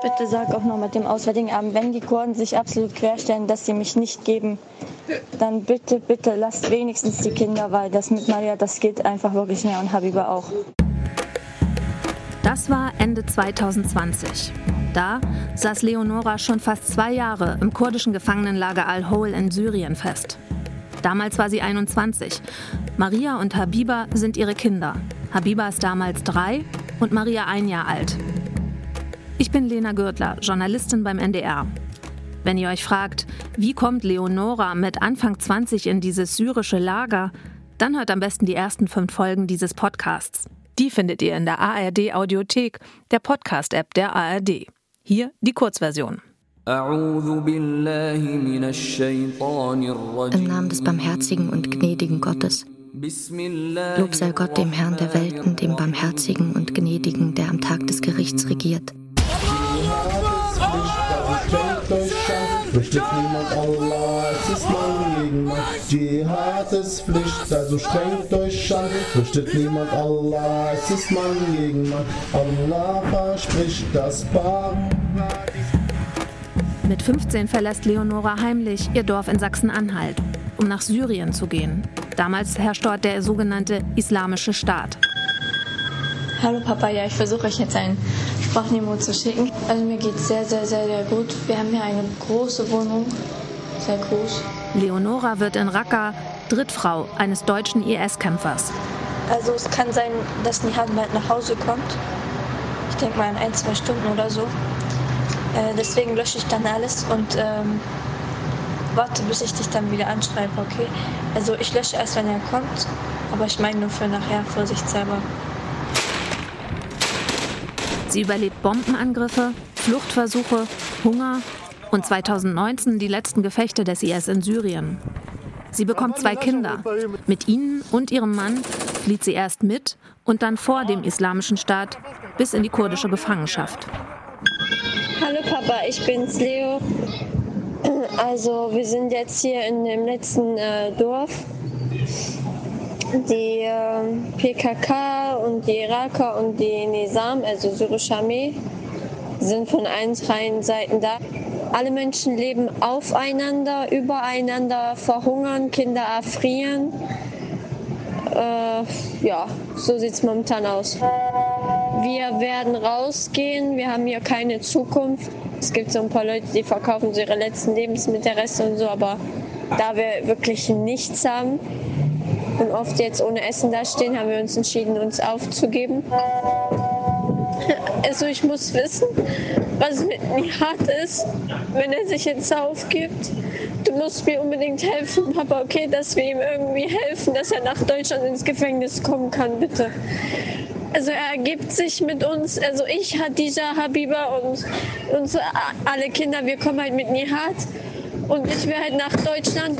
Bitte sag auch noch mit dem Auswärtigen Amt, wenn die Kurden sich absolut querstellen, dass sie mich nicht geben, dann bitte, bitte lasst wenigstens die Kinder, weil das mit Maria, das geht einfach wirklich mehr und Habiba auch. Das war Ende 2020. Da saß Leonora schon fast zwei Jahre im kurdischen Gefangenenlager Al-Hol in Syrien fest. Damals war sie 21. Maria und Habiba sind ihre Kinder. Habiba ist damals drei und Maria ein Jahr alt. Ich bin Lena Gürtler, Journalistin beim NDR. Wenn ihr euch fragt, wie kommt Leonora mit Anfang 20 in dieses syrische Lager, dann hört am besten die ersten fünf Folgen dieses Podcasts. Die findet ihr in der ARD Audiothek, der Podcast-App der ARD. Hier die Kurzversion. Im Namen des barmherzigen und gnädigen Gottes. Lob sei Gott dem Herrn der Welten, dem barmherzigen und gnädigen, der am Tag des Gerichts regiert. Fürchtet niemand Allah, es ist Mann gegen Mann. Dschihad ist Pflicht, also strengt euch an. Fürchtet niemand Allah, es ist Mann gegen Mann. Allah verspricht das Paradies. Mit 15 verlässt Leonora heimlich ihr Dorf in Sachsen-Anhalt, um nach Syrien zu gehen. Damals herrscht dort der sogenannte Islamische Staat. Hallo Papa, ja, ich versuche euch jetzt ein Sprachmemo zu schicken. Also mir geht es sehr, sehr, sehr, sehr gut. Wir haben hier eine große Wohnung, sehr groß. Leonora wird in Raqqa Drittfrau eines deutschen IS-Kämpfers. Also es kann sein, dass Nihad bald nach Hause kommt. Ich denke mal in ein, zwei Stunden oder so. Äh, deswegen lösche ich dann alles und ähm, warte, bis ich dich dann wieder anschreibe, okay? Also ich lösche erst, wenn er kommt, aber ich meine nur für nachher, vorsichtshalber. Sie überlebt Bombenangriffe, Fluchtversuche, Hunger und 2019 die letzten Gefechte des IS in Syrien. Sie bekommt zwei Kinder. Mit ihnen und ihrem Mann flieht sie erst mit und dann vor dem Islamischen Staat bis in die kurdische Gefangenschaft. Hallo Papa, ich bin's Leo. Also wir sind jetzt hier in dem letzten äh, Dorf. Die äh, PKK und die Iraker und die Nizam, also syrische Armee, sind von allen drei Seiten da. Alle Menschen leben aufeinander, übereinander, verhungern, Kinder erfrieren. Äh, ja, so sieht es momentan aus. Wir werden rausgehen, wir haben hier keine Zukunft. Es gibt so ein paar Leute, die verkaufen so ihre letzten Lebensmittelreste und so, aber da wir wirklich nichts haben und oft jetzt ohne Essen dastehen, haben wir uns entschieden, uns aufzugeben. Also ich muss wissen, was mit Nihat ist, wenn er sich jetzt aufgibt. Du musst mir unbedingt helfen, Papa, okay, dass wir ihm irgendwie helfen, dass er nach Deutschland ins Gefängnis kommen kann, bitte. Also er ergibt sich mit uns, also ich, Hadija, Habiba und unsere alle Kinder, wir kommen halt mit Nihat und ich will halt nach Deutschland.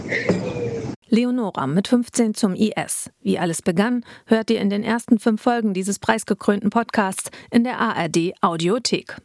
Leonora mit 15 zum IS. Wie alles begann, hört ihr in den ersten fünf Folgen dieses preisgekrönten Podcasts in der ARD Audiothek.